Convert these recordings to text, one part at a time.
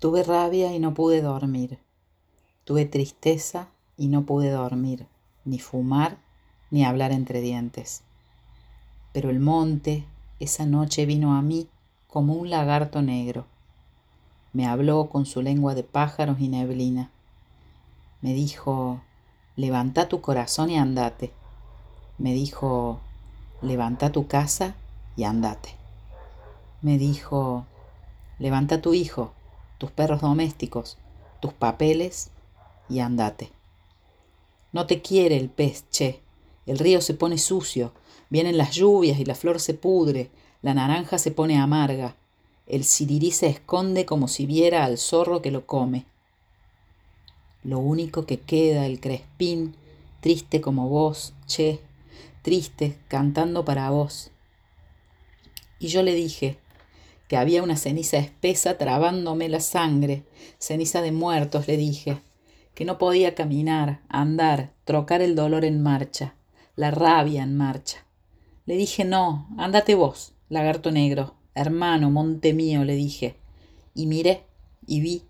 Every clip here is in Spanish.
Tuve rabia y no pude dormir. Tuve tristeza y no pude dormir, ni fumar, ni hablar entre dientes. Pero el monte esa noche vino a mí como un lagarto negro. Me habló con su lengua de pájaros y neblina. Me dijo, levanta tu corazón y andate. Me dijo, levanta tu casa y andate. Me dijo, levanta tu hijo tus perros domésticos, tus papeles y andate. No te quiere el pez, che. El río se pone sucio, vienen las lluvias y la flor se pudre, la naranja se pone amarga, el sirirí se esconde como si viera al zorro que lo come. Lo único que queda, el crespín, triste como vos, che, triste, cantando para vos. Y yo le dije, que había una ceniza espesa trabándome la sangre, ceniza de muertos, le dije, que no podía caminar, andar, trocar el dolor en marcha, la rabia en marcha. Le dije, no, ándate vos, lagarto negro, hermano, monte mío, le dije. Y miré, y vi,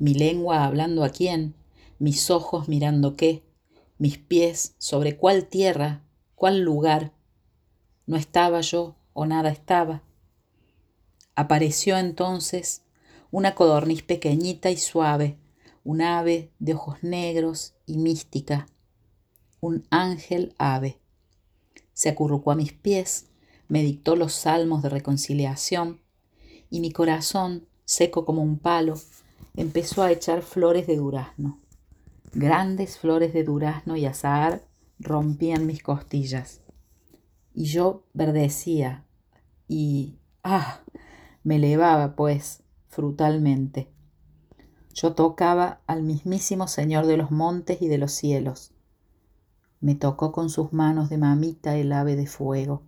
mi lengua hablando a quién, mis ojos mirando qué, mis pies sobre cuál tierra, cuál lugar. No estaba yo, o nada estaba Apareció entonces una codorniz pequeñita y suave, un ave de ojos negros y mística, un ángel ave. Se acurrucó a mis pies, me dictó los salmos de reconciliación, y mi corazón, seco como un palo, empezó a echar flores de durazno. Grandes flores de durazno y azahar rompían mis costillas. Y yo verdecía y, ah, me elevaba, pues, frutalmente. Yo tocaba al mismísimo Señor de los montes y de los cielos. Me tocó con sus manos de mamita el ave de fuego.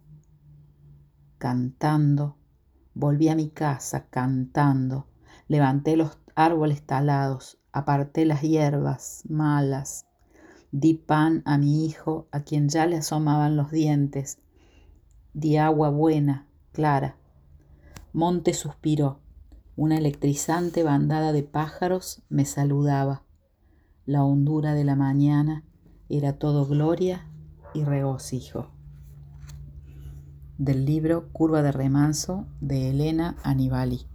Cantando, volví a mi casa cantando, levanté los árboles talados, aparté las hierbas malas, di pan a mi hijo a quien ya le asomaban los dientes, di agua buena, clara, Monte suspiró. Una electrizante bandada de pájaros me saludaba. La hondura de la mañana era todo gloria y regocijo. Del libro Curva de remanso de Elena Anibali.